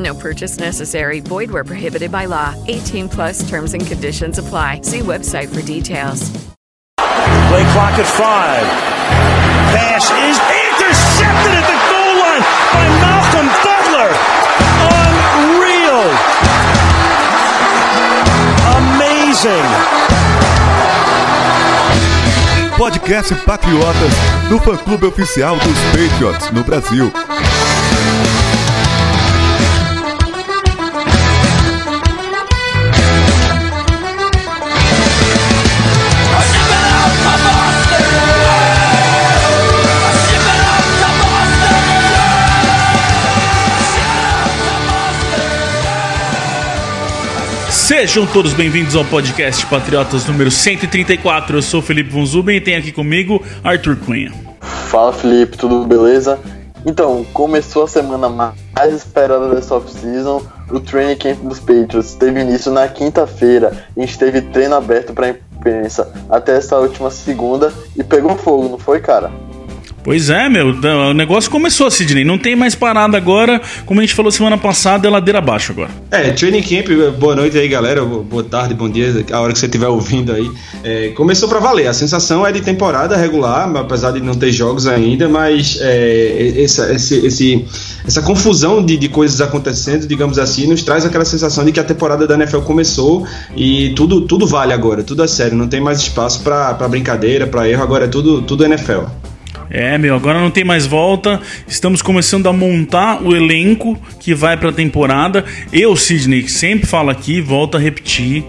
No purchase necessary. Void where prohibited by law. 18 plus terms and conditions apply. See website for details. Play clock at five. Pass is intercepted at the goal line by Malcolm Butler. Unreal. Amazing. Podcast Patriotas do fã-clube oficial dos Patriots no Brasil. Sejam todos bem-vindos ao podcast Patriotas número 134. Eu sou Felipe Von Zuben e tem aqui comigo Arthur Cunha. Fala Felipe, tudo beleza? Então, começou a semana mais esperada dessa off-season. O training camp dos Patriots teve início na quinta-feira. A gente teve treino aberto para imprensa até essa última segunda e pegou fogo, não foi, cara? Pois é, meu, o negócio começou, Sidney. Não tem mais parada agora. Como a gente falou semana passada, é ladeira abaixo agora. É, Training Camp, boa noite aí, galera. Boa tarde, bom dia, a hora que você estiver ouvindo aí. É, começou para valer. A sensação é de temporada regular, apesar de não ter jogos ainda, mas é, essa, esse, esse, essa confusão de, de coisas acontecendo, digamos assim, nos traz aquela sensação de que a temporada da NFL começou e tudo, tudo vale agora, tudo é sério. Não tem mais espaço para brincadeira, para erro, agora é tudo, tudo NFL. É, meu, agora não tem mais volta. Estamos começando a montar o elenco que vai para a temporada. Eu, Sidney, sempre falo aqui, volto a repetir.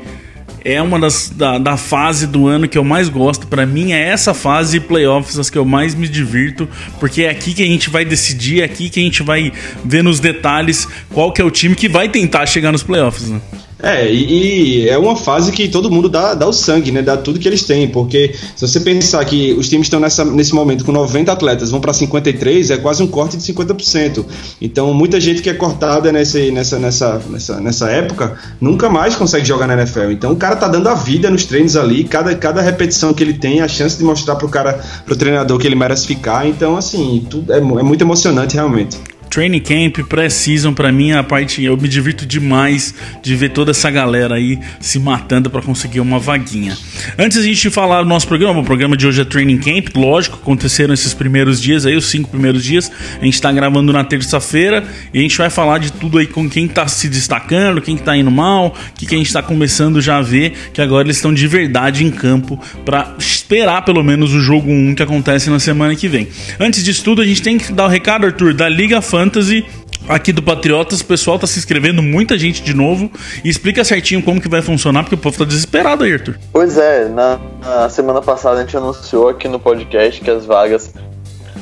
É uma das da, da fase do ano que eu mais gosto. Para mim é essa fase playoffs as que eu mais me divirto, porque é aqui que a gente vai decidir, é aqui que a gente vai ver nos detalhes qual que é o time que vai tentar chegar nos playoffs, né? É, e, e, é uma fase que todo mundo dá, dá o sangue, né? Dá tudo que eles têm. Porque se você pensar que os times estão nessa, nesse momento com 90 atletas, vão para 53, é quase um corte de 50%. Então, muita gente que é cortada nesse, nessa, nessa, nessa, nessa época nunca mais consegue jogar na NFL. Então, o cara tá dando a vida nos treinos ali. Cada, cada repetição que ele tem, a chance de mostrar pro cara, pro treinador que ele merece ficar. Então, assim, tudo é, é muito emocionante realmente. Training Camp, Pré-Season, pra mim, a parte. Eu me divirto demais de ver toda essa galera aí se matando para conseguir uma vaguinha. Antes a gente falar do nosso programa, o programa de hoje é Training Camp, lógico, aconteceram esses primeiros dias aí, os cinco primeiros dias. A gente tá gravando na terça-feira e a gente vai falar de tudo aí com quem tá se destacando, quem tá indo mal, o que, que a gente tá começando já a ver, que agora eles estão de verdade em campo para esperar pelo menos o jogo 1 que acontece na semana que vem. Antes disso tudo, a gente tem que dar o recado, Arthur, da Liga Fantasy aqui do Patriotas, o pessoal tá se inscrevendo, muita gente de novo. E explica certinho como que vai funcionar, porque o povo tá desesperado aí, Arthur. Pois é, na, na, semana passada a gente anunciou aqui no podcast que as vagas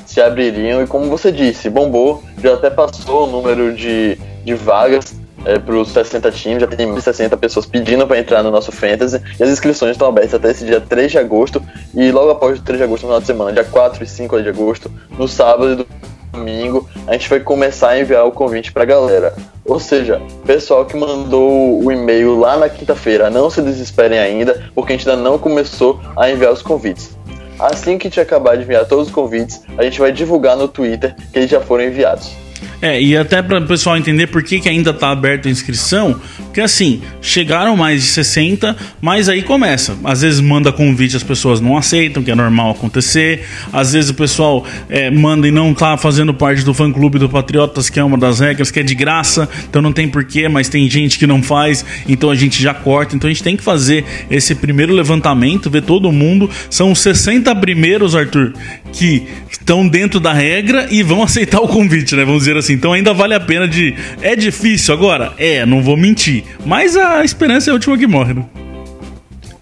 se abririam e como você disse, bombou, já até passou o número de, de vagas é, para os 60 times, já tem 1.060 pessoas pedindo para entrar no nosso Fantasy e as inscrições estão abertas até esse dia 3 de agosto e logo após o 3 de agosto, no final de semana, dia 4 e 5 de agosto, no sábado e domingo, a gente vai começar a enviar o convite pra galera. Ou seja, pessoal que mandou o e-mail lá na quinta-feira, não se desesperem ainda, porque a gente ainda não começou a enviar os convites. Assim que a gente acabar de enviar todos os convites, a gente vai divulgar no Twitter que eles já foram enviados. É, e até para o pessoal entender por que, que ainda está aberta a inscrição, porque assim, chegaram mais de 60, mas aí começa. Às vezes manda convite, as pessoas não aceitam, que é normal acontecer. Às vezes o pessoal é, manda e não tá fazendo parte do fã clube do Patriotas, que é uma das regras, que é de graça, então não tem porquê, mas tem gente que não faz, então a gente já corta. Então a gente tem que fazer esse primeiro levantamento, ver todo mundo. São 60 primeiros, Arthur, que estão dentro da regra e vão aceitar o convite, né? Vamos dizer assim assim, então ainda vale a pena de. É difícil agora? É, não vou mentir. Mas a esperança é a última que morre, né?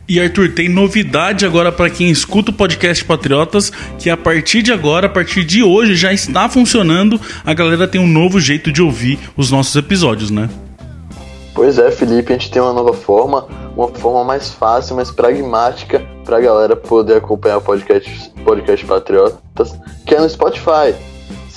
E Arthur, tem novidade agora para quem escuta o podcast Patriotas, que a partir de agora, a partir de hoje, já está funcionando. A galera tem um novo jeito de ouvir os nossos episódios, né? Pois é, Felipe, a gente tem uma nova forma, uma forma mais fácil, mais pragmática para a galera poder acompanhar o podcast, podcast Patriotas, que é no Spotify.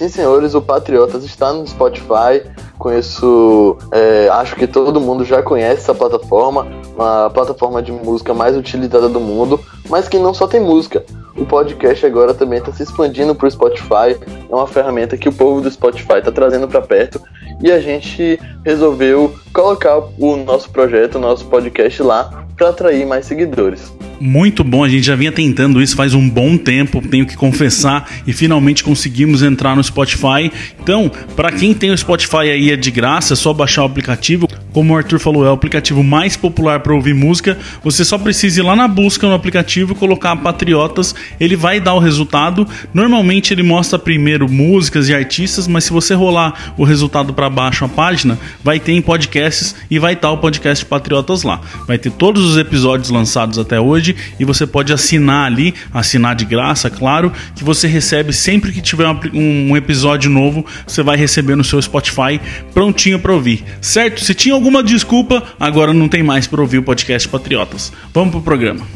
Sim, senhores, o Patriotas está no Spotify. Conheço, é, acho que todo mundo já conhece essa plataforma, uma plataforma de música mais utilizada do mundo, mas que não só tem música. O podcast agora também está se expandindo para o Spotify. É uma ferramenta que o povo do Spotify está trazendo para perto e a gente resolveu colocar o nosso projeto, o nosso podcast lá para atrair mais seguidores muito bom. A gente já vinha tentando isso faz um bom tempo, tenho que confessar, e finalmente conseguimos entrar no Spotify. Então, para quem tem o Spotify aí é de graça, é só baixar o aplicativo. Como o Arthur falou, é o aplicativo mais popular para ouvir música. Você só precisa ir lá na busca no aplicativo, colocar Patriotas, ele vai dar o resultado. Normalmente ele mostra primeiro músicas e artistas, mas se você rolar o resultado para baixo a página, vai ter em podcasts e vai estar o podcast Patriotas lá. Vai ter todos os episódios lançados até hoje e você pode assinar ali, assinar de graça, claro, que você recebe sempre que tiver um, um episódio novo, você vai receber no seu Spotify prontinho para ouvir, certo? Se tinha alguma desculpa, agora não tem mais para ouvir o podcast Patriotas. Vamos pro programa.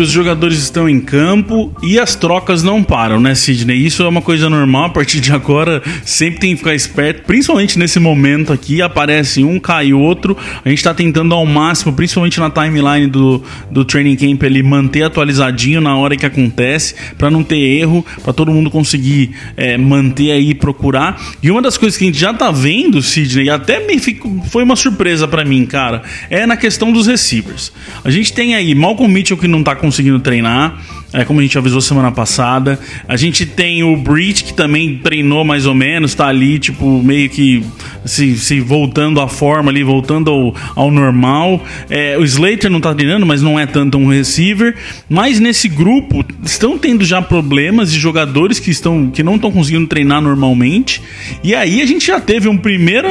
Os jogadores estão em campo e as trocas não param, né, Sidney? Isso é uma coisa normal. A partir de agora, sempre tem que ficar esperto, principalmente nesse momento aqui. Aparece um, cai outro. A gente está tentando ao máximo, principalmente na timeline do, do training camp, ele manter atualizadinho na hora que acontece, para não ter erro, para todo mundo conseguir é, manter aí procurar. E uma das coisas que a gente já tá vendo, Sidney, até me fico, foi uma surpresa para mim, cara, é na questão dos receivers. A gente tem aí Malcolm Mitchell que não tá com conseguindo treinar é, como a gente avisou semana passada. A gente tem o Breach, que também treinou mais ou menos, tá ali, tipo, meio que se, se voltando à forma ali, voltando ao, ao normal. É, o Slater não tá treinando, mas não é tanto um receiver. Mas nesse grupo estão tendo já problemas de jogadores que, estão, que não estão conseguindo treinar normalmente. E aí a gente já teve uma primeira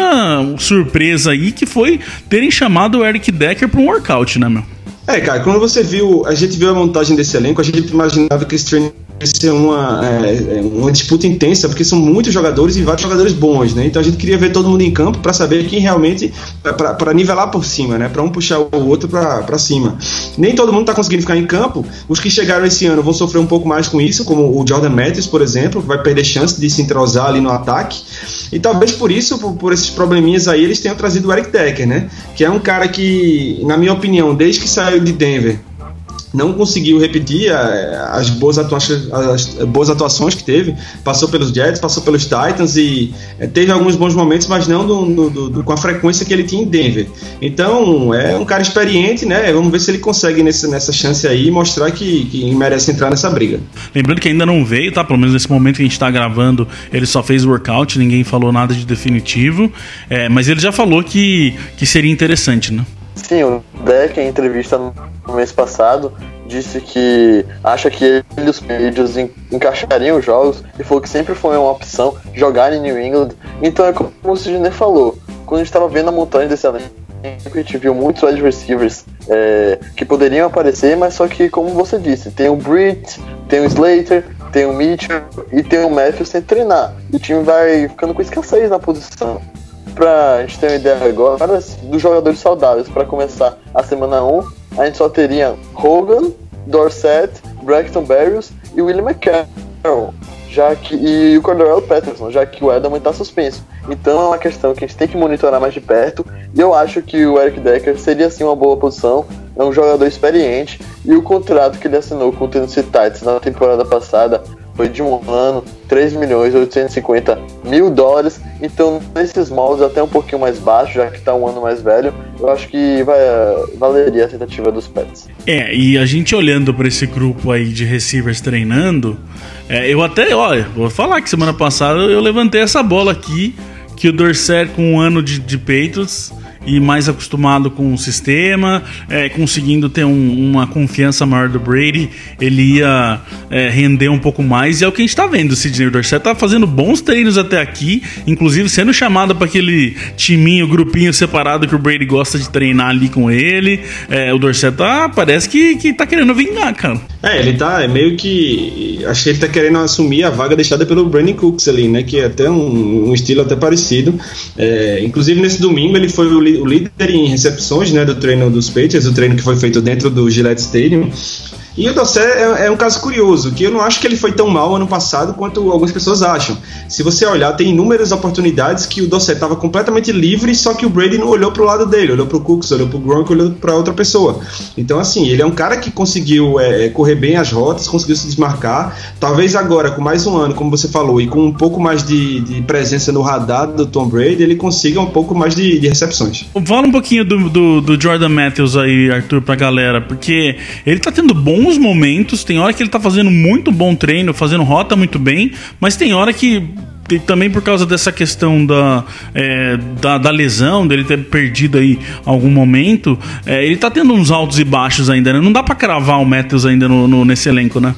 surpresa aí que foi terem chamado o Eric Decker para um workout, né, meu? É, cara, quando você viu, a gente viu a montagem desse elenco, a gente imaginava que esse treino ser uma, é, é, uma disputa intensa, porque são muitos jogadores e vários jogadores bons, né? Então a gente queria ver todo mundo em campo para saber quem realmente, para nivelar por cima, né? Para um puxar o outro para cima. Nem todo mundo está conseguindo ficar em campo. Os que chegaram esse ano vão sofrer um pouco mais com isso, como o Jordan Matthews, por exemplo, que vai perder chance de se entrosar ali no ataque. E talvez por isso, por, por esses probleminhas aí, eles tenham trazido o Eric Decker, né? Que é um cara que, na minha opinião, desde que saiu de Denver, não conseguiu repetir é, as boas, atuações, as boas atuações que teve. Passou pelos Jets, passou pelos Titans e é, teve alguns bons momentos, mas não do, do, do, com a frequência que ele tinha em Denver. Então, é um cara experiente, né? Vamos ver se ele consegue nesse, nessa chance aí mostrar que, que merece entrar nessa briga. Lembrando que ainda não veio, tá? Pelo menos nesse momento que a gente está gravando, ele só fez workout, ninguém falou nada de definitivo. É, mas ele já falou que, que seria interessante, né? Sim, o Deck, em entrevista no mês passado, disse que acha que ele e os Patriots encaixariam os jogos e falou que sempre foi uma opção jogar em New England. Então é como o Sidney falou, quando a gente estava vendo a montanha desse elenco, a gente viu muitos wide receivers é, que poderiam aparecer, mas só que, como você disse, tem o Britt, tem o Slater, tem o Mitchell e tem o Matthews sem treinar. E o time vai ficando com escassez na posição pra gente ter uma ideia agora dos jogadores saudáveis, para começar a semana 1, a gente só teria Hogan, Dorset, Braxton Berrios e William McCarroll. já que e o Cordell Patterson, já que o Edelman está suspenso. Então é uma questão que a gente tem que monitorar mais de perto. E eu acho que o Eric Decker seria sim uma boa posição. É um jogador experiente e o contrato que ele assinou com o Tennessee Titans na temporada passada foi de um ano, 3 milhões 850 mil dólares. Então, nesses moldes, até um pouquinho mais baixo, já que está um ano mais velho, eu acho que vai, valeria a tentativa dos Pets. É, e a gente olhando para esse grupo aí de receivers treinando, é, eu até, olha, vou falar que semana passada eu levantei essa bola aqui, que o Dorset com um ano de, de peitos e mais acostumado com o sistema, é, conseguindo ter um, uma confiança maior do Brady, ele ia é, render um pouco mais. E é o que a gente está vendo. O Sidney Dorset tá fazendo bons treinos até aqui, inclusive sendo chamado para aquele timinho, grupinho separado que o Brady gosta de treinar ali com ele. É, o Dorset tá, parece que, que tá querendo vingar, cara. É, ele tá é meio que. Acho que ele tá querendo assumir a vaga deixada pelo Brandon Cooks ali, né? Que é até um, um estilo até parecido. É, inclusive nesse domingo ele foi o o líder em recepções né, do treino dos Patriots, o treino que foi feito dentro do Gillette Stadium. E o Dossé é, é, um caso curioso, que eu não acho que ele foi tão mal ano passado quanto algumas pessoas acham. Se você olhar, tem inúmeras oportunidades que o Dossé estava completamente livre, só que o Brady não olhou para o lado dele, olhou para o Cooks, olhou para o Gronk, olhou para outra pessoa. Então, assim, ele é um cara que conseguiu é, é, correr bem as rotas, conseguiu se desmarcar. Talvez agora, com mais um ano, como você falou, e com um pouco mais de, de presença no radar do Tom Brady, ele consiga um pouco mais de, de recepções. Fala um pouquinho do, do, do Jordan Matthews aí, Arthur, para a galera, porque ele está tendo bom bons momentos, tem hora que ele tá fazendo muito bom treino, fazendo rota muito bem, mas tem hora que também por causa dessa questão da, é, da, da, lesão, dele ter perdido aí algum momento, é, ele tá tendo uns altos e baixos ainda, né? Não dá para cravar o Matthews ainda no, no, nesse elenco, né?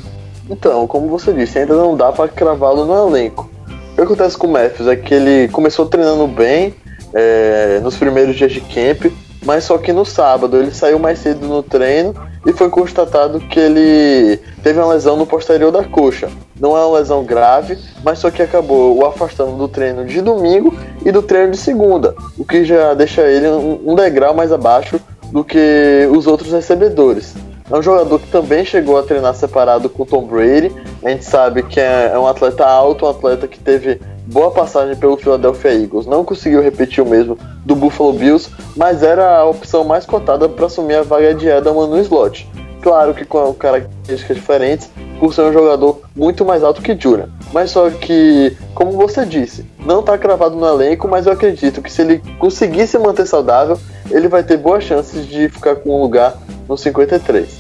Então, como você disse, ainda não dá para cravá-lo no elenco. O que acontece com o Matthews é que ele começou treinando bem é, nos primeiros dias de camp, mas só que no sábado ele saiu mais cedo no treino e foi constatado que ele teve uma lesão no posterior da coxa. Não é uma lesão grave, mas só que acabou o afastando do treino de domingo e do treino de segunda, o que já deixa ele um degrau mais abaixo do que os outros recebedores. É um jogador que também chegou a treinar separado com o Tom Brady. A gente sabe que é, é um atleta alto, um atleta que teve boa passagem pelo Philadelphia Eagles. Não conseguiu repetir o mesmo do Buffalo Bills, mas era a opção mais cotada para assumir a vaga de Edelman no slot. Claro que com características diferentes, por ser um jogador muito mais alto que Jura. Mas só que, como você disse, não está cravado no elenco, mas eu acredito que se ele conseguir se manter saudável, ele vai ter boas chances de ficar com um lugar no 53.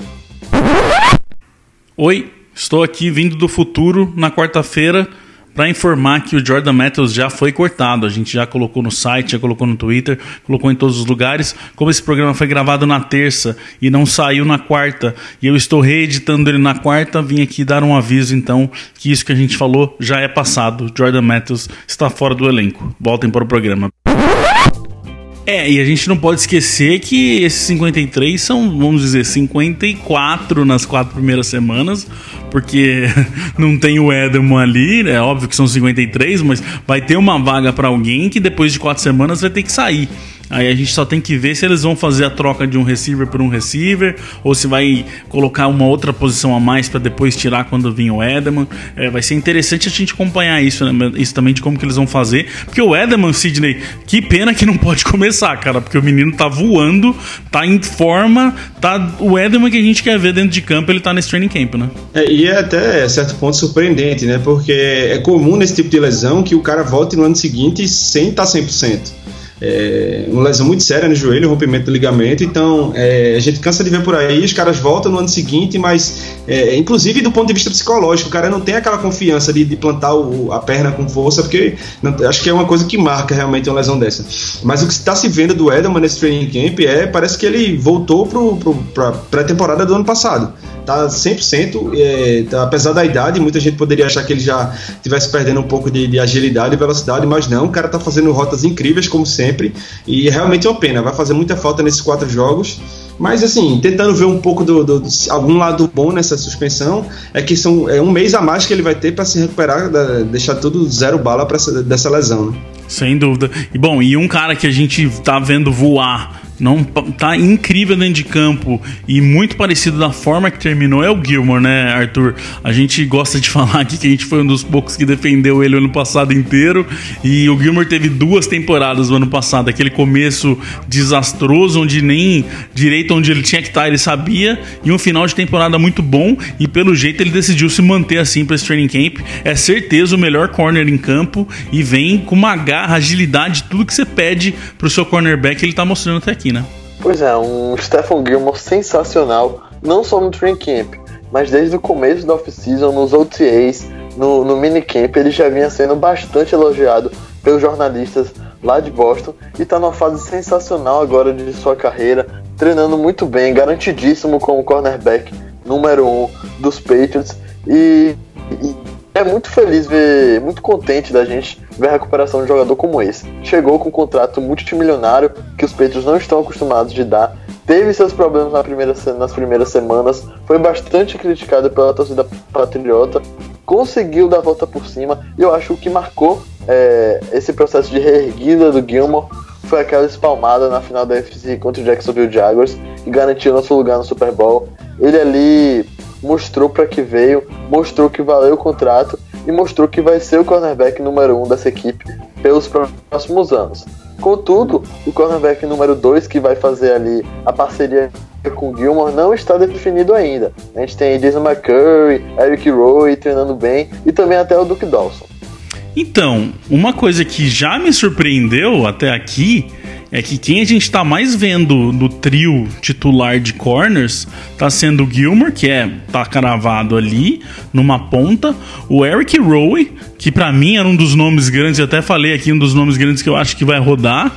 Oi, estou aqui vindo do futuro na quarta-feira para informar que o Jordan Matthews já foi cortado. A gente já colocou no site, já colocou no Twitter, colocou em todos os lugares. Como esse programa foi gravado na terça e não saiu na quarta, e eu estou reeditando ele na quarta, vim aqui dar um aviso então que isso que a gente falou já é passado. Jordan Matthews está fora do elenco. Voltem para o programa. É, e a gente não pode esquecer que esses 53 são, vamos dizer, 54 nas quatro primeiras semanas, porque não tem o Edelman ali, é óbvio que são 53, mas vai ter uma vaga para alguém que depois de quatro semanas vai ter que sair. Aí a gente só tem que ver se eles vão fazer a troca de um receiver por um receiver ou se vai colocar uma outra posição a mais para depois tirar quando vir o Edelman. É, vai ser interessante a gente acompanhar isso, né? isso também de como que eles vão fazer. Porque o Edelman, Sidney, que pena que não pode começar, cara, porque o menino tá voando, tá em forma, tá o Edelman que a gente quer ver dentro de campo, ele tá nesse training camp, né? É, e é até certo ponto surpreendente, né? Porque é comum nesse tipo de lesão que o cara volte no ano seguinte sem estar tá 100% é, uma lesão muito séria no joelho, rompimento do ligamento. Então, é, a gente cansa de ver por aí, os caras voltam no ano seguinte, mas, é, inclusive do ponto de vista psicológico, o cara não tem aquela confiança de, de plantar o, a perna com força, porque não, acho que é uma coisa que marca realmente uma lesão dessa. Mas o que está se vendo do Edelman nesse training camp é, parece que ele voltou para a pré-temporada do ano passado tá 100%, é, tá, apesar da idade, muita gente poderia achar que ele já estivesse perdendo um pouco de, de, agilidade e velocidade, mas não, o cara tá fazendo rotas incríveis, como sempre, e é realmente é uma pena, vai fazer muita falta nesses quatro jogos. Mas assim, tentando ver um pouco do, do, do, algum lado bom nessa suspensão, é que são é um mês a mais que ele vai ter para se recuperar, da, deixar tudo zero bala para dessa lesão. Né? Sem dúvida. E bom, e um cara que a gente tá vendo voar não tá incrível dentro de campo e muito parecido da forma que terminou é o Gilmore, né, Arthur? A gente gosta de falar aqui que a gente foi um dos poucos que defendeu ele o ano passado inteiro e o Gilmore teve duas temporadas no ano passado, aquele começo desastroso onde nem direito onde ele tinha que estar ele sabia e um final de temporada muito bom e pelo jeito ele decidiu se manter assim para esse training camp. É certeza o melhor corner em campo e vem com uma garra, agilidade, tudo que você pede pro seu cornerback ele tá mostrando até aqui, né? Pois é, um Stephen Gilmore sensacional, não só no training camp, mas desde o começo da off-season, nos OTAs, no, no minicamp, ele já vinha sendo bastante elogiado pelos jornalistas lá de Boston e está numa fase sensacional agora de sua carreira, treinando muito bem, garantidíssimo como cornerback número um dos Patriots e, e é muito feliz ver, muito contente da gente ver a recuperação de um jogador como esse. Chegou com um contrato multimilionário que os Patriots não estão acostumados de dar. Teve seus problemas na primeira, nas primeiras semanas, foi bastante criticado pela torcida patriota, conseguiu dar a volta por cima, e eu acho que o que marcou é, esse processo de reerguida do Gilmore foi aquela espalmada na final da UFC contra o Jacksonville Jaguars, que garantiu nosso lugar no Super Bowl. Ele ali mostrou para que veio, mostrou que valeu o contrato e mostrou que vai ser o cornerback número um dessa equipe pelos próximos anos. Contudo, o cornerback número 2 que vai fazer ali a parceria com o Gilmore não está definido ainda. A gente tem Jason McCurry, Eric Rowe treinando bem e também até o Duke Dawson. Então, uma coisa que já me surpreendeu até aqui é que quem a gente tá mais vendo no trio titular de corners tá sendo o Gilmore, que é tá cravado ali numa ponta, o Eric Rowe, que para mim era um dos nomes grandes, eu até falei aqui um dos nomes grandes que eu acho que vai rodar,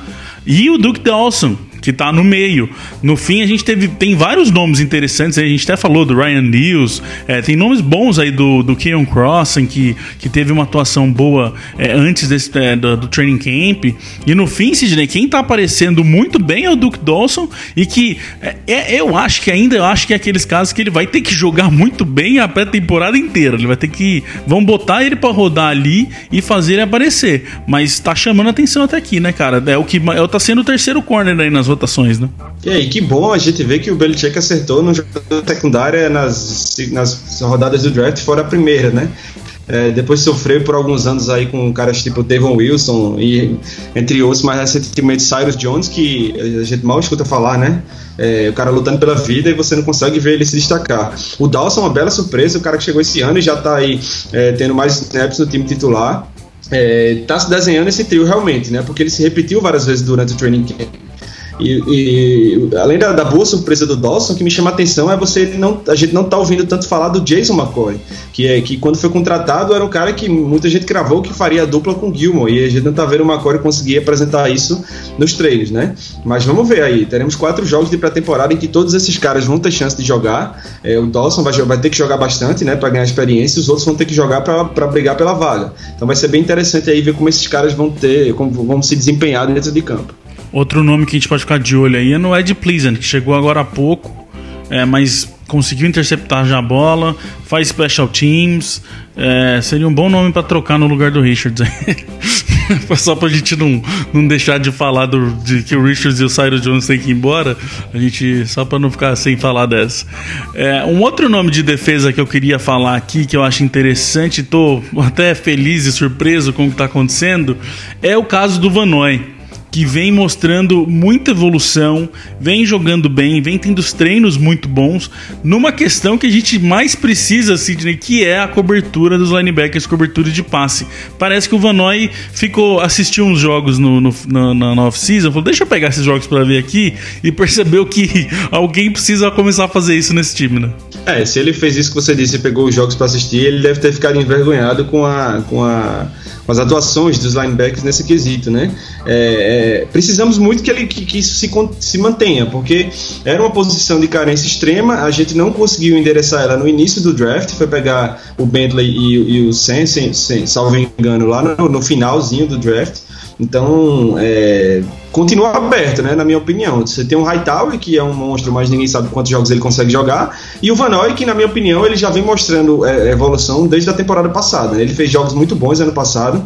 e o Duke Dawson, que tá no meio. No fim, a gente teve, tem vários nomes interessantes, a gente até falou do Ryan News, é, tem nomes bons aí do, do Keon Crossen, que, que teve uma atuação boa é, antes desse, é, do, do, training camp. E no fim, Sidney, quem tá aparecendo muito bem é o Duke Dawson, e que é, é, eu acho que ainda eu acho que é aqueles casos que ele vai ter que jogar muito bem a pré-temporada inteira. Ele vai ter que. Vão botar ele para rodar ali e fazer ele aparecer. Mas tá chamando atenção até aqui, né, cara? É o que é, tá sendo o terceiro corner aí nas votações, né? E aí, que bom a gente ver que o Belichick acertou no jogador secundária nas, nas rodadas do draft, fora a primeira, né? É, depois sofreu por alguns anos aí com caras tipo Devon Wilson e entre outros, mais recentemente Cyrus Jones, que a gente mal escuta falar, né? É, o cara lutando pela vida e você não consegue ver ele se destacar. O Dawson é uma bela surpresa, o cara que chegou esse ano e já tá aí é, tendo mais snaps no time titular. É, tá se desenhando esse trio realmente, né? Porque ele se repetiu várias vezes durante o training camp. E, e, além da, da, boa surpresa do Dawson, o que me chama a atenção é você não, a gente não tá ouvindo tanto falar do Jason McCoy, que é que quando foi contratado era um cara que muita gente cravou que faria a dupla com Gilmore, e a gente não tá vendo o McCoy conseguir apresentar isso nos treinos, né? Mas vamos ver aí, teremos quatro jogos de pré-temporada em que todos esses caras vão ter chance de jogar. É, o Dawson vai, vai, ter que jogar bastante, né, para ganhar experiência, os outros vão ter que jogar para brigar pela vaga. Então vai ser bem interessante aí ver como esses caras vão ter, como vão se desempenhar dentro de campo. Outro nome que a gente pode ficar de olho aí é no Ed Pleasant, que chegou agora há pouco, é, mas conseguiu interceptar já a bola, faz special teams. É, seria um bom nome para trocar no lugar do Richards. Só pra gente não, não deixar de falar do, de que o Richards e o Cyrus Jones têm que ir embora, a gente só para não ficar sem falar dessa. É, um outro nome de defesa que eu queria falar aqui, que eu acho interessante, tô até feliz e surpreso com o que tá acontecendo, é o caso do Vanoy que vem mostrando muita evolução, vem jogando bem, vem tendo os treinos muito bons, numa questão que a gente mais precisa, Sidney, que é a cobertura dos linebackers, cobertura de passe. Parece que o Vanoy ficou, assistiu uns jogos no, no, na, na off-season, falou, deixa eu pegar esses jogos para ver aqui, e percebeu que alguém precisa começar a fazer isso nesse time, né? É, se ele fez isso que você disse, pegou os jogos para assistir, ele deve ter ficado envergonhado com a, com a as atuações dos linebackers nesse quesito, né? É, é, precisamos muito que, ele, que, que isso se, se mantenha, porque era uma posição de carência extrema, a gente não conseguiu endereçar ela no início do draft, foi pegar o Bentley e, e o Sen, salvo engano, lá no, no finalzinho do draft. Então, é, continua aberto, né, na minha opinião. Você tem o Hightower, que é um monstro, mas ninguém sabe quantos jogos ele consegue jogar, e o Vanoy, que na minha opinião ele já vem mostrando é, evolução desde a temporada passada. Ele fez jogos muito bons ano passado,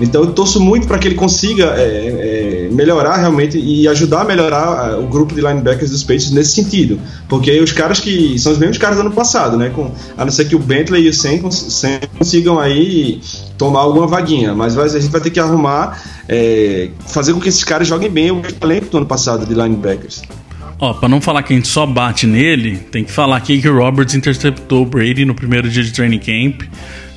Então eu torço muito para que ele consiga é, é, melhorar realmente e ajudar a melhorar é, o grupo de linebackers dos Patriots nesse sentido. Porque os caras que são os mesmos caras do ano passado, né? Com, a não ser que o Bentley e o Sen consigam aí tomar alguma vaguinha. Mas a gente vai ter que arrumar, é, fazer com que esses caras joguem bem o elenco do ano passado de linebackers. Ó, pra não falar que a gente só bate nele, tem que falar aqui que o Roberts interceptou o Brady no primeiro dia de training camp.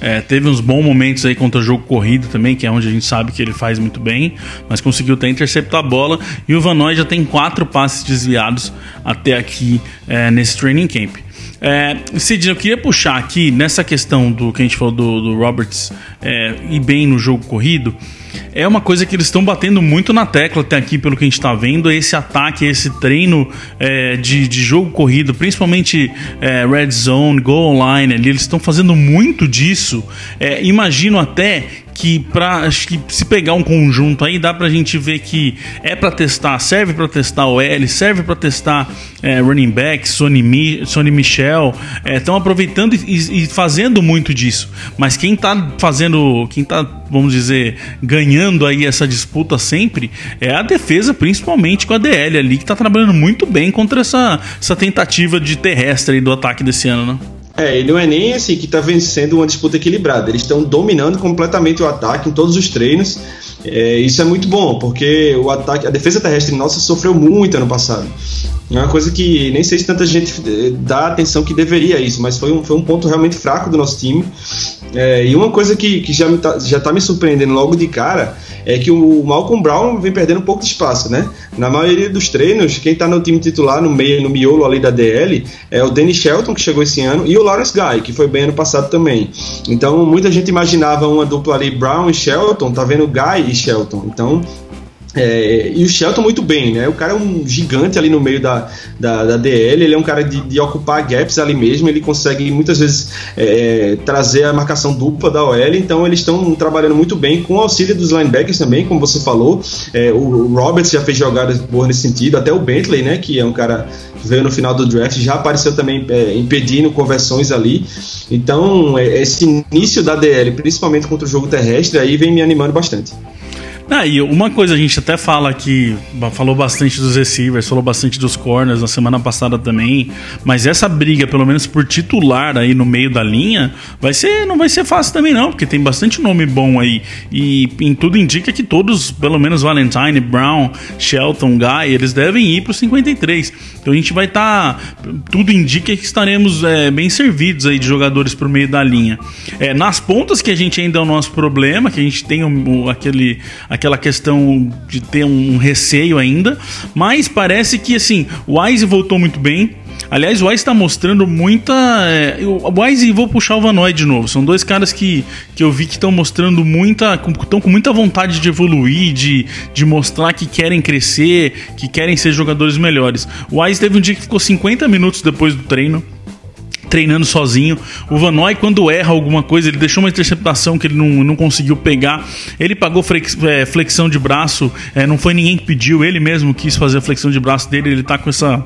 É, teve uns bons momentos aí contra o jogo corrido também, que é onde a gente sabe que ele faz muito bem, mas conseguiu até interceptar a bola. E o Van já tem quatro passes desviados até aqui é, nesse training camp. É, Cid, eu queria puxar aqui nessa questão do que a gente falou do, do Roberts é, ir bem no jogo corrido. É uma coisa que eles estão batendo muito na tecla até aqui, pelo que a gente está vendo, esse ataque, esse treino é, de, de jogo corrido, principalmente é, red zone, goal line, ali, eles estão fazendo muito disso. É, imagino até que para acho que se pegar um conjunto aí dá pra gente ver que é para testar, serve para testar o L, serve para testar é, running back, Sony, Mi, Sony Michel, estão é, aproveitando e, e, fazendo muito disso. Mas quem tá fazendo, quem tá, vamos dizer, ganhando aí essa disputa sempre é a defesa, principalmente com a DL ali que tá trabalhando muito bem contra essa, essa tentativa de terrestre do ataque desse ano, né? É, ele não é nem assim que está vencendo uma disputa equilibrada. Eles estão dominando completamente o ataque em todos os treinos. É, isso é muito bom, porque o ataque, a defesa terrestre nossa sofreu muito ano passado. É uma coisa que nem sei se tanta gente eh, dá atenção que deveria a isso, mas foi um, foi um ponto realmente fraco do nosso time. É, e uma coisa que, que já, tá, já tá me surpreendendo logo de cara é que o Malcolm Brown vem perdendo um pouco de espaço, né? Na maioria dos treinos, quem tá no time titular, no meio, no miolo ali da DL, é o Danny Shelton, que chegou esse ano, e o Lawrence Guy, que foi bem ano passado também. Então, muita gente imaginava uma dupla ali, Brown e Shelton, tá vendo Guy e Shelton. Então, é, e o Shelton muito bem, né? O cara é um gigante ali no meio da, da, da DL, ele é um cara de, de, ocupar gaps ali mesmo, ele consegue muitas vezes é, trazer a marcação dupla da OL, então eles estão trabalhando muito bem com o auxílio dos linebackers também, como você falou. É, o Roberts já fez jogadas boas nesse sentido, até o Bentley, né? Que é um cara que veio no final do draft, já apareceu também é, impedindo conversões ali. Então, é, esse início da DL, principalmente contra o jogo terrestre, aí vem me animando bastante. Ah, e uma coisa a gente até fala que falou bastante dos receivers, falou bastante dos corners na semana passada também, mas essa briga, pelo menos por titular aí no meio da linha, vai ser não vai ser fácil também não, porque tem bastante nome bom aí e em tudo indica que todos, pelo menos Valentine, Brown, Shelton, Guy, eles devem ir para 53. Então a gente vai estar, tá, tudo indica que estaremos é, bem servidos aí de jogadores por meio da linha. É, nas pontas que a gente ainda é o nosso problema, que a gente tem um, aquele aquela questão de ter um receio ainda, mas parece que assim, o Wise voltou muito bem. Aliás, o Wise está mostrando muita. É, o Wise e vou puxar o Vanoy de novo. São dois caras que, que eu vi que estão mostrando muita. estão com muita vontade de evoluir, de, de mostrar que querem crescer, que querem ser jogadores melhores. O Wise teve um dia que ficou 50 minutos depois do treino treinando sozinho. O Vanoy, quando erra alguma coisa, ele deixou uma interceptação que ele não, não conseguiu pegar. Ele pagou é, flexão de braço, é, não foi ninguém que pediu, ele mesmo quis fazer a flexão de braço dele. Ele tá com essa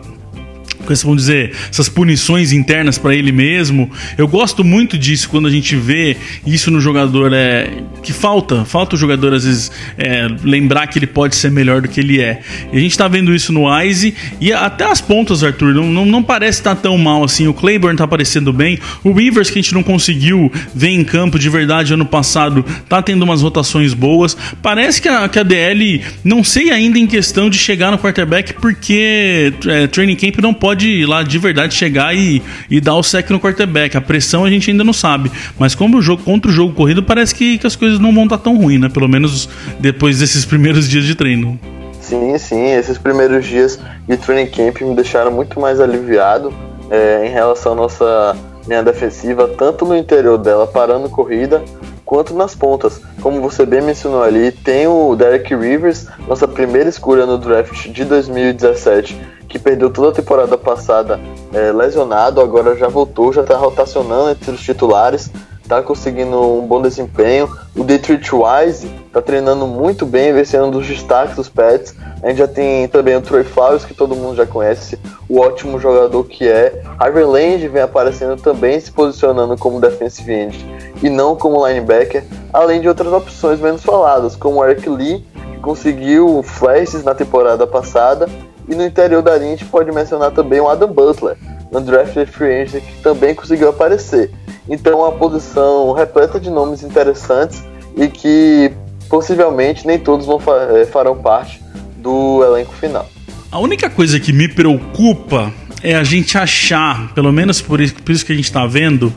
vamos dizer, essas punições internas para ele mesmo. Eu gosto muito disso quando a gente vê isso no jogador é que falta, falta o jogador às vezes é, lembrar que ele pode ser melhor do que ele é. E a gente tá vendo isso no Ice e até as pontas, Arthur, não, não, não parece estar tá tão mal assim. O Claiborne tá aparecendo bem, o Rivers que a gente não conseguiu ver em campo de verdade ano passado, tá tendo umas rotações boas. Parece que a, que a DL não sei ainda em questão de chegar no quarterback porque é, training camp não pode pode ir lá de verdade chegar e, e dar o sec no quarterback. A pressão a gente ainda não sabe. Mas como o jogo contra o jogo corrido, parece que, que as coisas não vão estar tão ruins, né? Pelo menos depois desses primeiros dias de treino. Sim, sim, esses primeiros dias de training camp me deixaram muito mais aliviado é, em relação à nossa linha defensiva, tanto no interior dela, parando corrida, quanto nas pontas. Como você bem mencionou ali, tem o Derek Rivers, nossa primeira escolha no draft de 2017, que perdeu toda a temporada passada é, lesionado, agora já voltou, já está rotacionando entre os titulares, está conseguindo um bom desempenho. O Detroit Wise está treinando muito bem, vem sendo um dos destaques dos Pets. A gente já tem também o Troy Flowers, que todo mundo já conhece, o ótimo jogador que é. Harvey Land vem aparecendo também, se posicionando como defensive end e não como linebacker. além de outras opções menos faladas, como o Eric Lee, que conseguiu flashes na temporada passada, e no interior da linha a gente pode mencionar também o Adam Butler, no draft free agent, que também conseguiu aparecer. Então, uma posição repleta de nomes interessantes e que possivelmente nem todos vão eh, farão parte do elenco final. A única coisa que me preocupa é a gente achar, pelo menos por isso, por isso que a gente está vendo,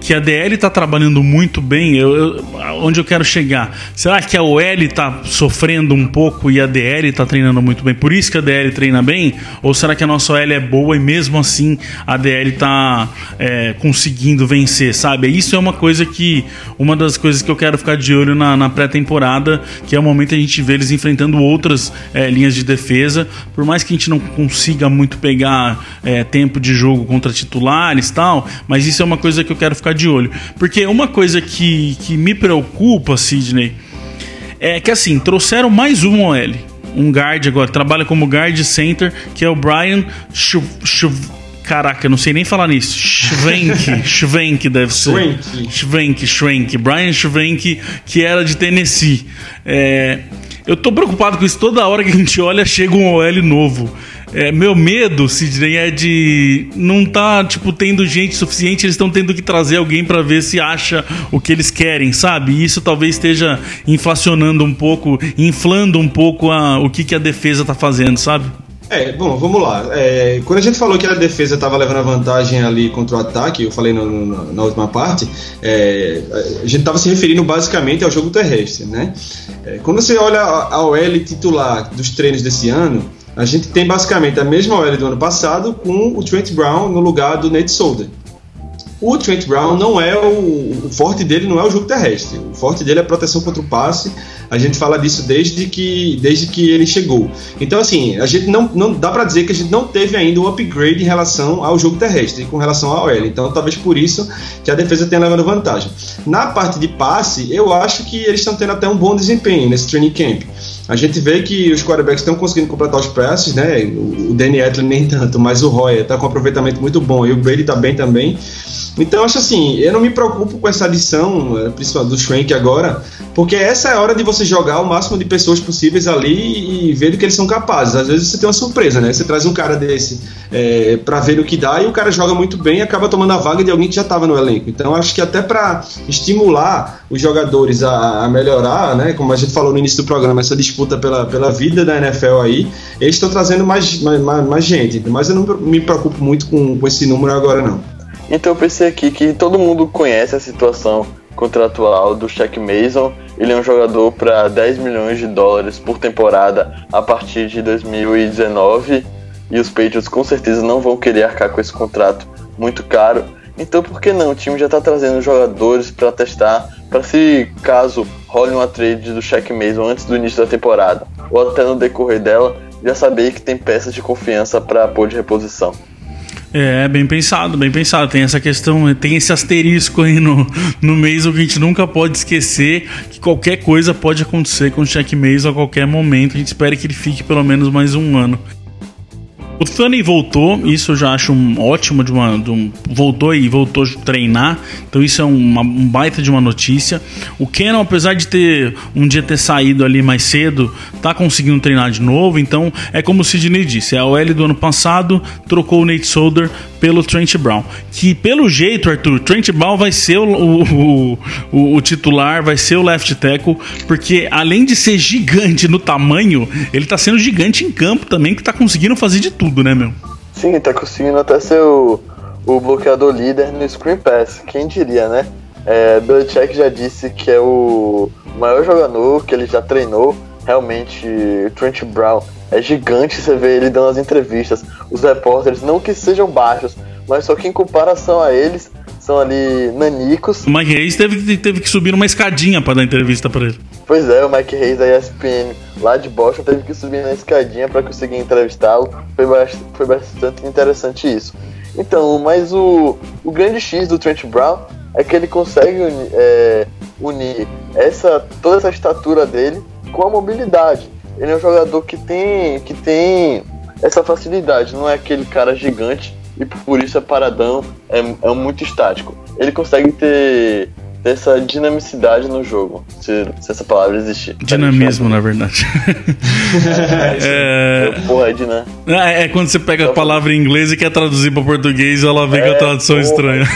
que a DL está trabalhando muito bem. Eu, eu, onde eu quero chegar? Será que a OL está sofrendo um pouco e a DL está treinando muito bem? Por isso que a DL treina bem? Ou será que a nossa OL é boa e mesmo assim a DL está é, conseguindo vencer? Sabe? Isso é uma coisa que. Uma das coisas que eu quero ficar de olho na, na pré-temporada, que é o momento a gente vê eles enfrentando outras é, linhas de defesa. Por mais que a gente não consiga muito pegar é, tempo de jogo contra titulares tal, mas isso é uma coisa que eu quero ficar de olho. Porque uma coisa que, que me preocupa, Sidney, é que assim, trouxeram mais um OL. Um guard agora, trabalha como guard center, que é o Brian Shu, Shu, Caraca, eu não sei nem falar nisso. Schwenk, Schwenk deve ser. Schwenk, Schwenk. Brian Schwenk, que era de Tennessee. É, eu tô preocupado com isso. Toda hora que a gente olha, chega um OL novo. É, meu medo, Sidney, é de não tá, tipo, tendo gente suficiente, eles estão tendo que trazer alguém para ver se acha o que eles querem, sabe? Isso talvez esteja inflacionando um pouco, inflando um pouco a, o que, que a defesa tá fazendo, sabe? É, bom, vamos lá. É, quando a gente falou que a defesa estava levando vantagem ali contra o ataque, eu falei no, no, na última parte, é, a gente estava se referindo basicamente ao jogo terrestre, né? É, quando você olha a, a OL titular dos treinos desse ano, a gente tem basicamente a mesma OL do ano passado com o Trent Brown no lugar do Nate Solder. O Trent Brown não é o, o forte dele não é o jogo terrestre. O forte dele é a proteção contra o passe. A gente fala disso desde que, desde que ele chegou. Então, assim, a gente não, não dá para dizer que a gente não teve ainda um upgrade em relação ao jogo terrestre, com relação ao OL. Então, talvez por isso que a defesa tenha levado vantagem. Na parte de passe, eu acho que eles estão tendo até um bom desempenho nesse training camp. A gente vê que os quarterbacks estão conseguindo completar os passes, né? O Danny Etley nem tanto, mas o Roy está com um aproveitamento muito bom e o Brady está bem também. Então, acho assim, eu não me preocupo com essa adição, eh, principalmente do Schwenk agora, porque essa é a hora de você jogar o máximo de pessoas possíveis ali e ver do que eles são capazes. Às vezes você tem uma surpresa, né? Você traz um cara desse é, para ver o que dá e o cara joga muito bem e acaba tomando a vaga de alguém que já estava no elenco. Então, acho que até para estimular os jogadores a, a, melhorar, né? Como a gente falou no início do programa, essa disputa pela, pela vida da NFL aí, eles estão trazendo mais, mais, mais, gente. Mas eu não me preocupo muito com, com esse número agora, não. Então eu pensei aqui que todo mundo conhece a situação contratual do Shaq Mason. Ele é um jogador para 10 milhões de dólares por temporada a partir de 2019 e os Patriots com certeza não vão querer arcar com esse contrato muito caro. Então por que não? O time já está trazendo jogadores para testar, para se caso role uma trade do Shaq Mason antes do início da temporada ou até no decorrer dela, já saber que tem peças de confiança para pôr de reposição. É, bem pensado, bem pensado. Tem essa questão, tem esse asterisco aí no, no Mason que a gente nunca pode esquecer que qualquer coisa pode acontecer com o Check Mason a qualquer momento. A gente espera que ele fique pelo menos mais um ano. O Thunney voltou, isso eu já acho um ótimo de uma. De um, voltou e voltou a treinar, então isso é uma, um baita de uma notícia. O Kenan, apesar de ter um dia ter saído ali mais cedo, tá conseguindo treinar de novo, então é como o Sidney disse: é a OL do ano passado trocou o Nate Solder pelo Trent Brown. Que pelo jeito, Arthur, Trent Brown vai ser o, o, o, o titular, vai ser o left tackle, porque além de ser gigante no tamanho, ele tá sendo gigante em campo também, que tá conseguindo fazer de tudo né, meu? Sim, tá conseguindo até ser o, o bloqueador líder no Screen Pass. Quem diria, né? É, Belichick já disse que é o maior jogador que ele já treinou. Realmente, Trent Brown é gigante. Você vê ele dando as entrevistas. Os repórteres, não que sejam baixos, mas só que em comparação a eles, são ali nanicos. O Mike Hayes teve, teve que subir uma escadinha para dar entrevista para ele. Pois é, o Mike Hayes da ESPN lá de Boston teve que subir na escadinha para conseguir entrevistá-lo. Foi, bastante, foi bastante interessante isso. Então, mas o, o grande X do Trent Brown é que ele consegue unir, é, unir essa, toda essa estatura dele com a mobilidade. Ele é um jogador que tem, que tem essa facilidade, não é aquele cara gigante e por isso é paradão, é, é muito estático. Ele consegue ter ter essa dinamicidade no jogo, se, se essa palavra existir. Dinamismo, na verdade. é, é, porra, é, né? é, é quando você pega a palavra em inglês e quer traduzir para português, ela vem é, com a tradução porra. estranha.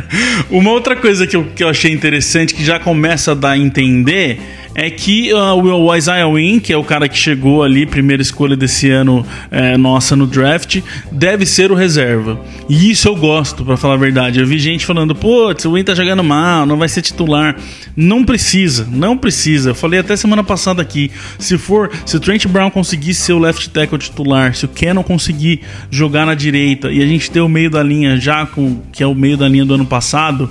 Uma outra coisa que eu, que eu achei interessante, que já começa a dar a entender, é que uh, o Isaiah Wynn, que é o cara que chegou ali, primeira escolha desse ano é, nossa no draft, deve ser o reserva. E isso eu gosto, para falar a verdade. Eu vi gente falando, pô, o Wynn tá jogando mal, não vai ser titular. Não precisa, não precisa. Eu falei até semana passada aqui, se for, se o Trent Brown conseguir ser o left tackle titular, se o Cannon conseguir jogar na direita e a gente ter o meio da linha já com que é o meio da linha do ano passado,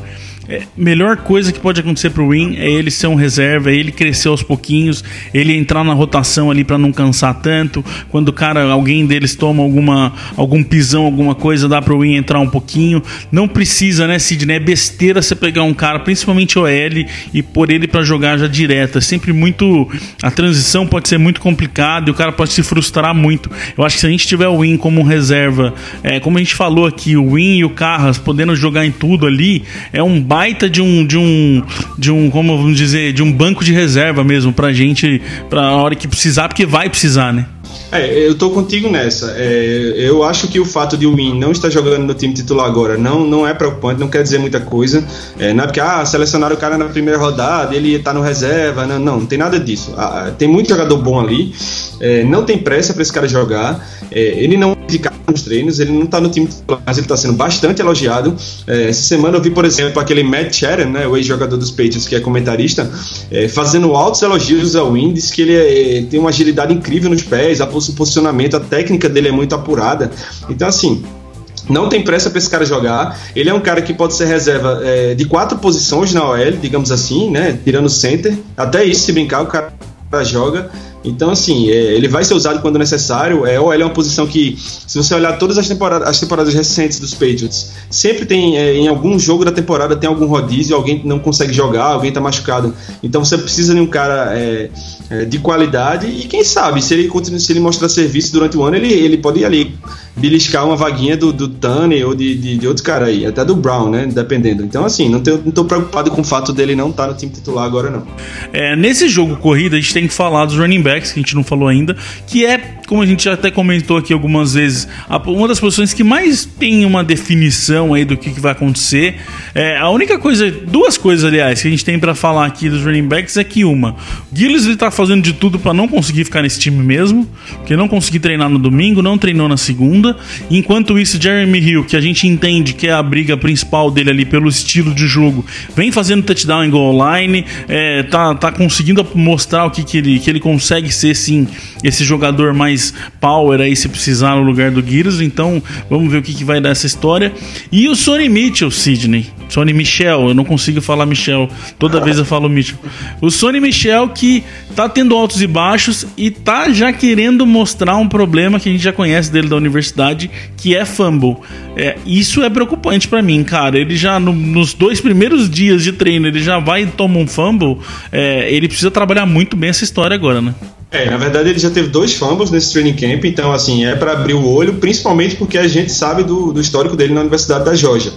é, melhor coisa que pode acontecer pro Win é ele ser um reserva, é ele crescer aos pouquinhos, ele entrar na rotação ali para não cansar tanto. Quando o cara, alguém deles toma alguma algum pisão, alguma coisa, dá pro Win entrar um pouquinho. Não precisa, né, Sidney? É besteira você pegar um cara, principalmente o L, e pôr ele para jogar já direto. É sempre muito. A transição pode ser muito complicada e o cara pode se frustrar muito. Eu acho que se a gente tiver o Win como reserva, é, como a gente falou aqui, o Win e o Carras podendo jogar em tudo ali, é um baita de um de um de um como vamos dizer de um banco de reserva mesmo pra gente pra hora que precisar porque vai precisar né é, eu tô contigo nessa. É, eu acho que o fato de o Win não estar jogando no time titular agora não, não é preocupante, não quer dizer muita coisa. É, não é porque, ah, selecionaram o cara na primeira rodada, ele tá no reserva. Não, não, não tem nada disso. Ah, tem muito jogador bom ali. É, não tem pressa para esse cara jogar. É, ele não fica nos treinos, ele não tá no time titular, mas ele tá sendo bastante elogiado. É, essa semana eu vi, por exemplo, aquele Matt Sharon, né, o ex-jogador dos Patriots, que é comentarista, é, fazendo altos elogios ao Win, diz que ele é, tem uma agilidade incrível nos pés, a posicionamento, a técnica dele é muito apurada. Então, assim, não tem pressa para esse cara jogar. Ele é um cara que pode ser reserva é, de quatro posições na OL, digamos assim, né? Tirando o center. Até isso, se brincar, o cara joga. Então, assim, é, ele vai ser usado quando necessário. É, ou ele é uma posição que, se você olhar todas as temporadas, as temporadas recentes dos Patriots, sempre tem, é, em algum jogo da temporada, tem algum rodízio, alguém não consegue jogar, alguém está machucado. Então, você precisa de um cara é, é, de qualidade e, quem sabe, se ele, se ele mostrar serviço durante o ano, ele, ele pode ir ali beliscar uma vaguinha do, do Tane ou de, de, de outro cara aí, até do Brown, né? Dependendo. Então, assim, não, tenho, não tô preocupado com o fato dele não estar tá no time titular agora, não. É, nesse jogo corrida, a gente tem que falar dos running backs, que a gente não falou ainda, que é, como a gente já até comentou aqui algumas vezes, uma das posições que mais tem uma definição aí do que, que vai acontecer. É, a única coisa, duas coisas, aliás, que a gente tem para falar aqui dos running backs é que uma, Gilles ele tá fazendo de tudo para não conseguir ficar nesse time mesmo, porque não conseguir treinar no domingo, não treinou na segunda segunda. Enquanto isso, Jeremy Hill, que a gente entende que é a briga principal dele ali pelo estilo de jogo, vem fazendo touchdown em goal line, é, tá, tá conseguindo mostrar o que, que, ele, que ele consegue ser sim esse jogador mais power aí se precisar no lugar do Gears. Então vamos ver o que, que vai dar essa história. E o Sonny Mitchell, Sidney. Sonny Michel, eu não consigo falar Michel, toda vez eu falo Mitchell. O Sonny Michel que tá tendo altos e baixos e tá já querendo mostrar um problema que a gente já conhece dele da universidade, que é fumble. É, isso é preocupante para mim, cara. Ele já no, nos dois primeiros dias de treino, ele já vai e toma um fumble. É, ele precisa trabalhar muito bem essa história agora, né? É, na verdade ele já teve dois fumbles nesse training camp, então assim, é para abrir o olho, principalmente porque a gente sabe do, do histórico dele na Universidade da Georgia.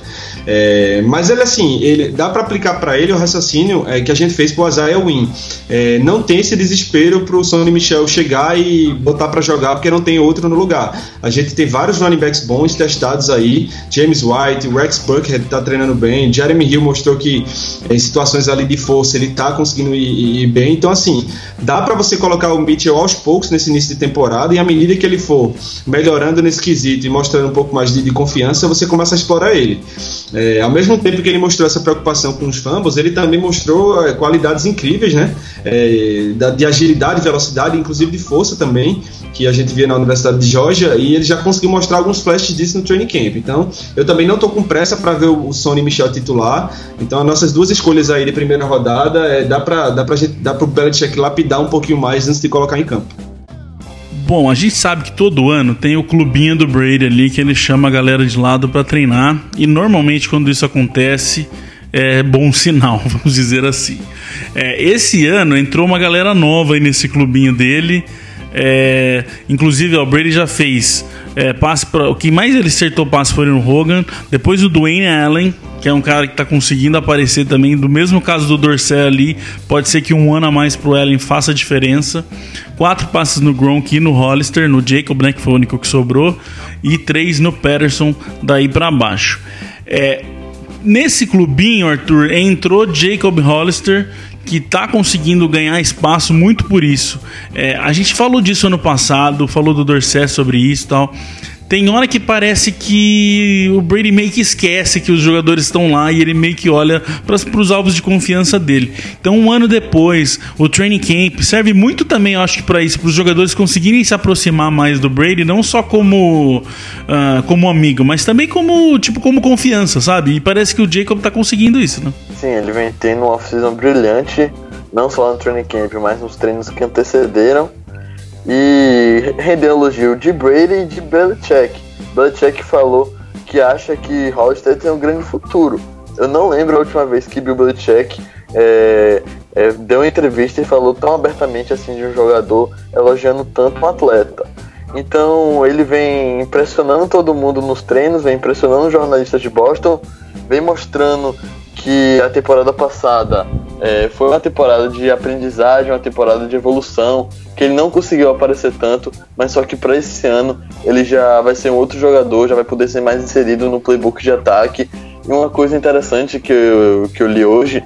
É, mas ele assim, ele dá para aplicar para ele o raciocínio é, que a gente fez pro Isaiah Win. É, não tem esse desespero pro Sonny Michel chegar e botar para jogar porque não tem outro no lugar. A gente tem vários running backs bons testados aí, James White, Rex Buckhead tá treinando bem, Jeremy Hill mostrou que em situações ali de força ele tá conseguindo ir, ir bem. Então assim, dá para você colocar o o Mitchell aos poucos nesse início de temporada, e à medida que ele for melhorando nesse quesito e mostrando um pouco mais de, de confiança, você começa a explorar ele. É, ao mesmo tempo que ele mostrou essa preocupação com os fumbles, ele também mostrou é, qualidades incríveis, né? É, de agilidade, velocidade, inclusive de força também, que a gente via na Universidade de Georgia, e ele já conseguiu mostrar alguns flashes disso no training camp. Então, eu também não estou com pressa para ver o Sony Michel titular. Então, as nossas duas escolhas aí de primeira rodada, é, dá para dá pra, dá pro Belichick lapidar um pouquinho mais antes de colocar em campo. Bom, a gente sabe que todo ano tem o clubinho do Brady ali que ele chama a galera de lado para treinar e normalmente quando isso acontece é bom sinal, vamos dizer assim. É, esse ano entrou uma galera nova aí nesse clubinho dele. É, inclusive, o Brady já fez é, passe para o que mais ele acertou passe foi no Hogan, depois o Dwayne Allen, que é um cara que está conseguindo aparecer também. Do mesmo caso do Dorsey ali, pode ser que um ano a mais pro Allen faça diferença. Quatro passes no Gronk e no Hollister, no Jacob, né, que foi o único que sobrou, e três no Patterson, daí para baixo. É, nesse clubinho, Arthur, entrou Jacob Hollister que está conseguindo ganhar espaço muito por isso. É, a gente falou disso ano passado, falou do Dorset sobre isso e tal. Tem hora que parece que o Brady meio que esquece que os jogadores estão lá e ele meio que olha para os alvos de confiança dele. Então, um ano depois, o training camp serve muito também, acho que para isso, para os jogadores conseguirem se aproximar mais do Brady, não só como uh, como amigo, mas também como tipo como confiança, sabe? E parece que o Jacob está conseguindo isso, né? Sim, ele vem tendo uma off-season brilhante, não só no training camp, mas nos treinos que antecederam e rendeu elogio de Brady e de Belichick. Belichick falou que acha que Hollister tem um grande futuro. Eu não lembro a última vez que Bill Belichick é, é, deu uma entrevista e falou tão abertamente assim de um jogador, elogiando tanto um atleta. Então ele vem impressionando todo mundo nos treinos, vem impressionando os jornalistas de Boston, vem mostrando que a temporada passada é, foi uma temporada de aprendizagem, uma temporada de evolução, que ele não conseguiu aparecer tanto, mas só que para esse ano ele já vai ser um outro jogador, já vai poder ser mais inserido no playbook de ataque. E uma coisa interessante que eu, que eu li hoje,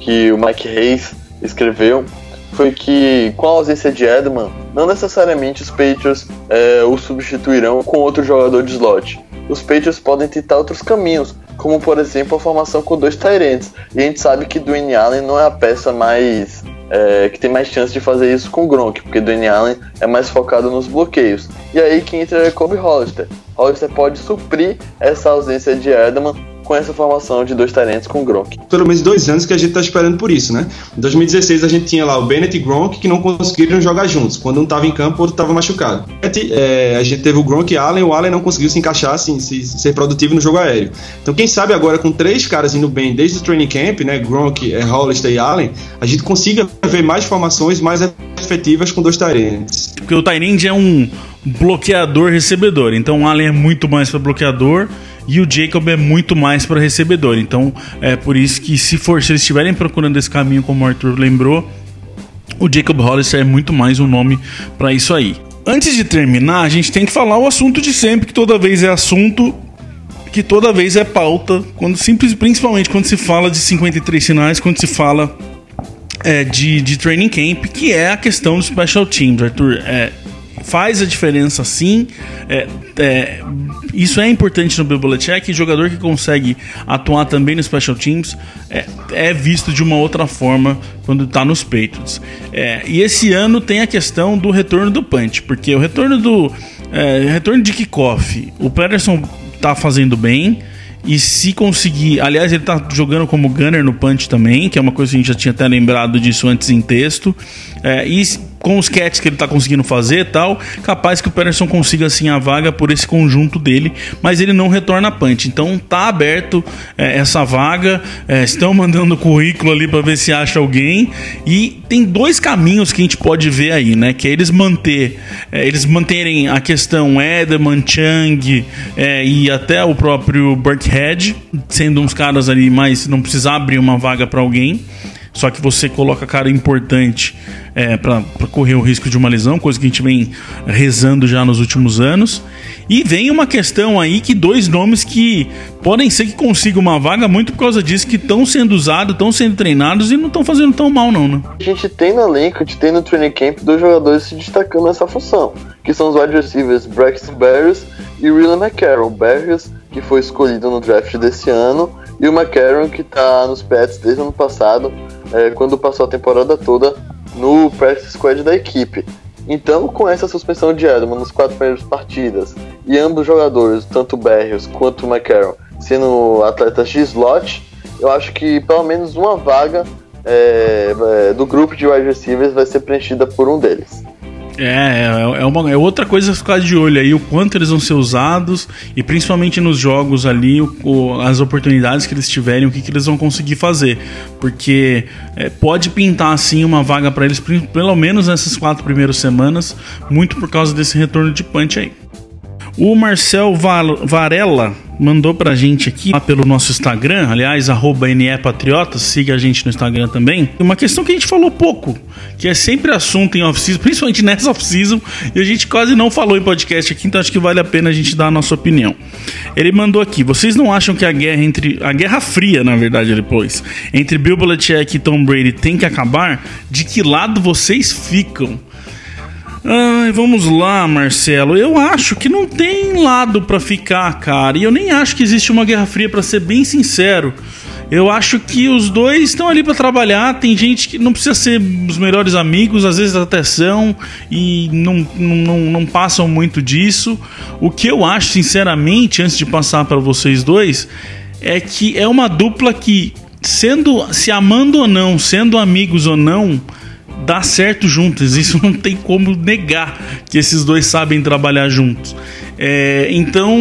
que o Mike Hayes escreveu, foi que com a ausência de Edman, não necessariamente os Patriots é, o substituirão com outro jogador de slot. Os Patriots podem tentar outros caminhos, como por exemplo a formação com dois Tyrants. E a gente sabe que Dwayne Allen não é a peça mais é, que tem mais chance de fazer isso com Gronk, porque Dwayne Allen é mais focado nos bloqueios. E aí que entra Kobe Hollister. Hollister pode suprir essa ausência de Edelman com essa formação de dois talentos com o Gronk. Pelo menos dois anos que a gente está esperando por isso, né? Em 2016 a gente tinha lá o Bennett e Gronk que não conseguiram jogar juntos. Quando um estava em campo, o outro estava machucado. É, a gente teve o Gronk e Allen, o Allen não conseguiu se encaixar, assim, se, ser produtivo no jogo aéreo. Então quem sabe agora com três caras indo bem desde o training camp, né? Gronk, é, Hollister e Allen, a gente consiga ver mais formações mais efetivas com dois Tyrants. Porque o Tyrant é um bloqueador recebedor, então o Allen é muito mais para bloqueador e o Jacob é muito mais para recebedor. Então é por isso que se for se eles estiverem procurando esse caminho, como o Arthur lembrou, o Jacob Hollister é muito mais um nome para isso aí. Antes de terminar, a gente tem que falar o assunto de sempre, que toda vez é assunto que toda vez é pauta, quando simples, principalmente quando se fala de 53 sinais, quando se fala é, de, de training camp, que é a questão do special teams, Arthur. É, faz a diferença sim. É, é, isso é importante no Belichick. Jogador que consegue atuar também no Special Teams é, é visto de uma outra forma quando está nos Patriots. É, e esse ano tem a questão do retorno do punch, porque o retorno do é, retorno de kickoff, o Pederson está fazendo bem. E se conseguir. Aliás, ele tá jogando como gunner no punch também, que é uma coisa que a gente já tinha até lembrado disso antes em texto. É, e com os catches que ele tá conseguindo fazer e tal, capaz que o Patterson consiga assim a vaga por esse conjunto dele, mas ele não retorna a punch. Então tá aberto é, essa vaga, é, estão mandando currículo ali para ver se acha alguém e tem dois caminhos que a gente pode ver aí, né? Que é eles manter, é, eles manterem a questão Edelman, Chang é, e até o próprio Burkhead sendo uns caras ali, mas não precisar abrir uma vaga para alguém. Só que você coloca cara importante é, para correr o risco de uma lesão, coisa que a gente vem rezando já nos últimos anos. E vem uma questão aí que dois nomes que podem ser que consigam uma vaga muito por causa disso, que estão sendo usados, estão sendo treinados e não estão fazendo tão mal, não, né? A gente tem no elenco, a gente tem no training camp dois jogadores se destacando nessa função, que são os wide receivers Braxton Berrios e William McCarroll. Berrios, que foi escolhido no draft desse ano, e o McCarron, que está nos Pets desde o ano passado, é, quando passou a temporada toda no practice squad da equipe. Então, com essa suspensão de Edelman nos quatro primeiras partidas, e ambos jogadores, tanto Berrios quanto McCarron, sendo atletas de slot, eu acho que pelo menos uma vaga é, é, do grupo de wide receivers vai ser preenchida por um deles. É, é, é, uma, é outra coisa ficar de olho aí, o quanto eles vão ser usados e principalmente nos jogos ali, o, o, as oportunidades que eles tiverem, o que, que eles vão conseguir fazer. Porque é, pode pintar assim uma vaga para eles, pelo menos nessas quatro primeiras semanas, muito por causa desse retorno de punch aí. O Marcel Varela mandou pra gente aqui lá pelo nosso Instagram, aliás, NEPatriotas, siga a gente no Instagram também. Uma questão que a gente falou pouco, que é sempre assunto em off-season, principalmente nessa off-season, e a gente quase não falou em podcast aqui, então acho que vale a pena a gente dar a nossa opinião. Ele mandou aqui, vocês não acham que a guerra entre... a Guerra Fria, na verdade, ele pôs, entre Bill Belichick e Tom Brady tem que acabar? De que lado vocês ficam? Ai, vamos lá, Marcelo. Eu acho que não tem lado para ficar, cara. E eu nem acho que existe uma Guerra Fria, para ser bem sincero. Eu acho que os dois estão ali para trabalhar. Tem gente que não precisa ser os melhores amigos, às vezes até são, e não, não, não passam muito disso. O que eu acho, sinceramente, antes de passar para vocês dois, é que é uma dupla que, sendo se amando ou não, sendo amigos ou não, dá certo juntos. Isso não tem como negar que esses dois sabem trabalhar juntos. É, então,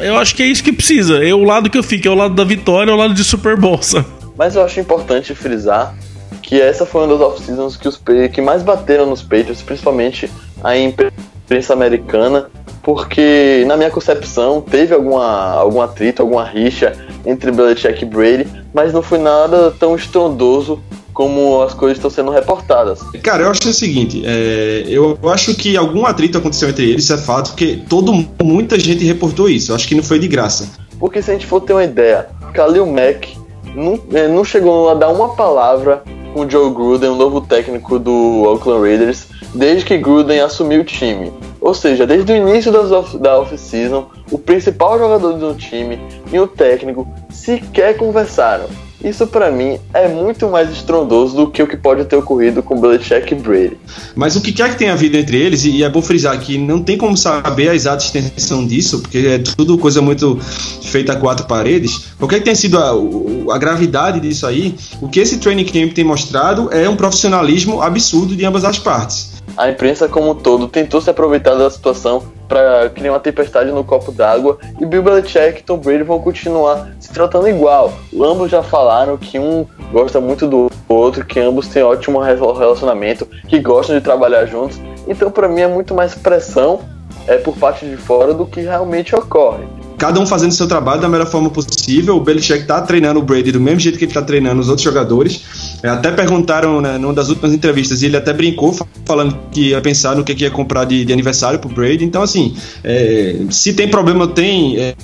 eu acho que é isso que precisa. É o lado que eu fico, é o lado da vitória, é o lado de Super Bowl. Mas eu acho importante frisar que essa foi uma das off-seasons que, os, que mais bateram nos Patriots, principalmente a imprensa americana, porque, na minha concepção, teve alguma, algum atrito, alguma rixa entre Belichick e Brady, mas não foi nada tão estrondoso como as coisas estão sendo reportadas. Cara, eu acho o seguinte, é, eu acho que algum atrito aconteceu entre eles, isso é fato, porque todo, muita gente reportou isso, eu acho que não foi de graça. Porque se a gente for ter uma ideia, Khalil Mack não, é, não chegou a dar uma palavra com o Joe Gruden, o novo técnico do Oakland Raiders, desde que Gruden assumiu o time. Ou seja, desde o início off, da off-season, o principal jogador do time e o técnico sequer conversaram. Isso para mim é muito mais estrondoso do que o que pode ter ocorrido com Belichick e Brady. Mas o que quer que tenha havido entre eles, e é bom frisar que não tem como saber a exata extensão disso, porque é tudo coisa muito feita a quatro paredes. Qualquer que tenha sido a, a gravidade disso aí, o que esse training camp tem mostrado é um profissionalismo absurdo de ambas as partes. A imprensa como um todo tentou se aproveitar da situação para criar uma tempestade no copo d'água e Bill Belichick e Tom Brady vão continuar se tratando igual. Ambos já falaram que um gosta muito do outro, que ambos têm ótimo relacionamento, que gostam de trabalhar juntos. Então, para mim, é muito mais pressão é, por parte de fora do que realmente ocorre cada um fazendo seu trabalho da melhor forma possível. O Belichick tá treinando o Brady do mesmo jeito que ele tá treinando os outros jogadores. É, até perguntaram né, numa das últimas entrevistas e ele até brincou falando que ia pensar no que, que ia comprar de, de aniversário pro Brady. Então, assim, é, se tem problema, tem. É,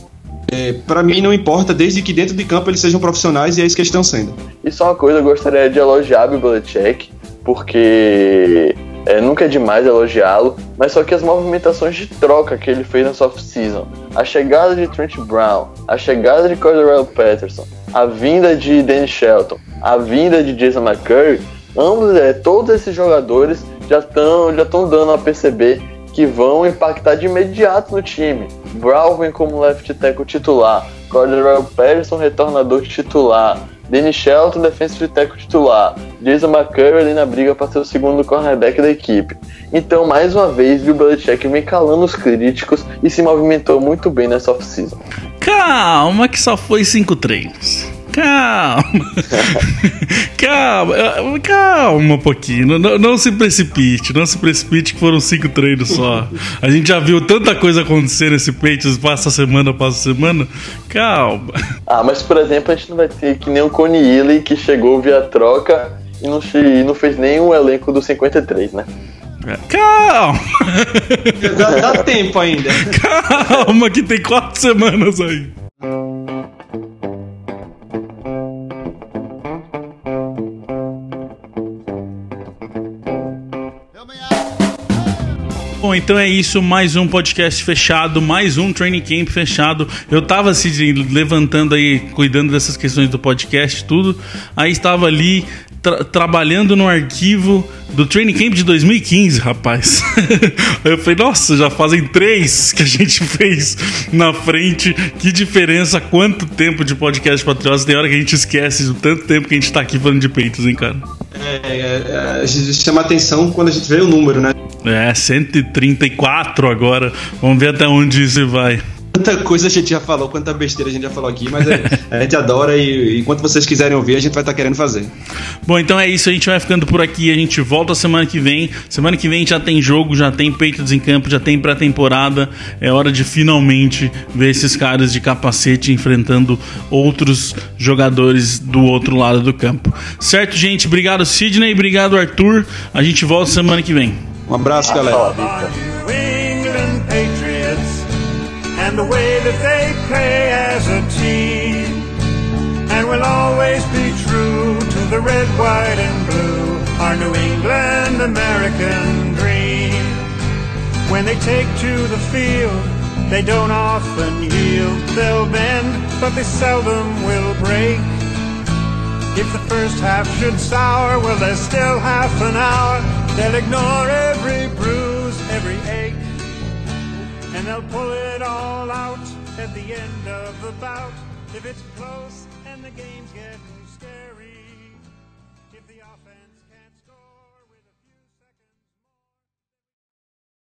é, para mim não importa, desde que dentro de campo eles sejam profissionais e é isso que estão sendo. Isso é uma coisa eu gostaria de elogiar o Belichick, porque é, nunca é demais elogiá-lo, mas só que as movimentações de troca que ele fez nessa off-season, a chegada de Trent Brown, a chegada de Cordell Patterson, a vinda de Danny Shelton, a vinda de Jason McCurry, ambos, é, todos esses jogadores já estão já dando a perceber que vão impactar de imediato no time. Brown vem como left tackle titular, Cordell Patterson retornador titular, Danny Shelton, defensive tackle titular. Jason McCurry ali na briga para ser o segundo cornerback da equipe. Então, mais uma vez, Bill Belichick vem calando os críticos e se movimentou muito bem nessa off-season. Calma que só foi cinco treinos. Calma. calma. Calma um pouquinho. Não, não, se precipite. Não se precipite que foram cinco treinos só. A gente já viu tanta coisa acontecer nesse Patriots. Passa semana, passa semana. Calma. Ah, mas por exemplo, a gente não vai ter que nem o Coney Ely que chegou via troca e não, e não fez o elenco do 53, né? Calma! Dá, dá tempo ainda. Calma, que tem quatro semanas aí. Bom, então é isso, mais um podcast fechado, mais um training camp fechado. Eu tava se assim, levantando aí, cuidando dessas questões do podcast, tudo. Aí estava ali tra trabalhando no arquivo do training camp de 2015, rapaz. eu falei, nossa, já fazem três que a gente fez na frente. Que diferença, quanto tempo de podcast patriotas. Tem hora que a gente esquece do tanto tempo que a gente tá aqui falando de peitos, hein, cara? É, é, é, chama atenção quando a gente vê o número, né? É, 134 agora. Vamos ver até onde isso vai. Quanta coisa a gente já falou, quanta besteira a gente já falou aqui, mas é, a gente adora e enquanto vocês quiserem ouvir, a gente vai estar tá querendo fazer. Bom, então é isso, a gente vai ficando por aqui, a gente volta semana que vem. Semana que vem já tem jogo, já tem peitos em campo, já tem pré-temporada. É hora de finalmente ver esses caras de capacete enfrentando outros jogadores do outro lado do campo. Certo, gente? Obrigado, Sidney, obrigado, Arthur. A gente volta semana que vem. Um abraço, galera. and the way that they play as a team. And we'll always be true to the red, white, and blue, our New England American dream. When they take to the field, they don't often yield. They'll bend, but they seldom will break. If the first half should sour, well, there's still half an hour. They'll ignore every bruise, every ache. And they'll pull it all out at the end of the bout if it's close and the game's getting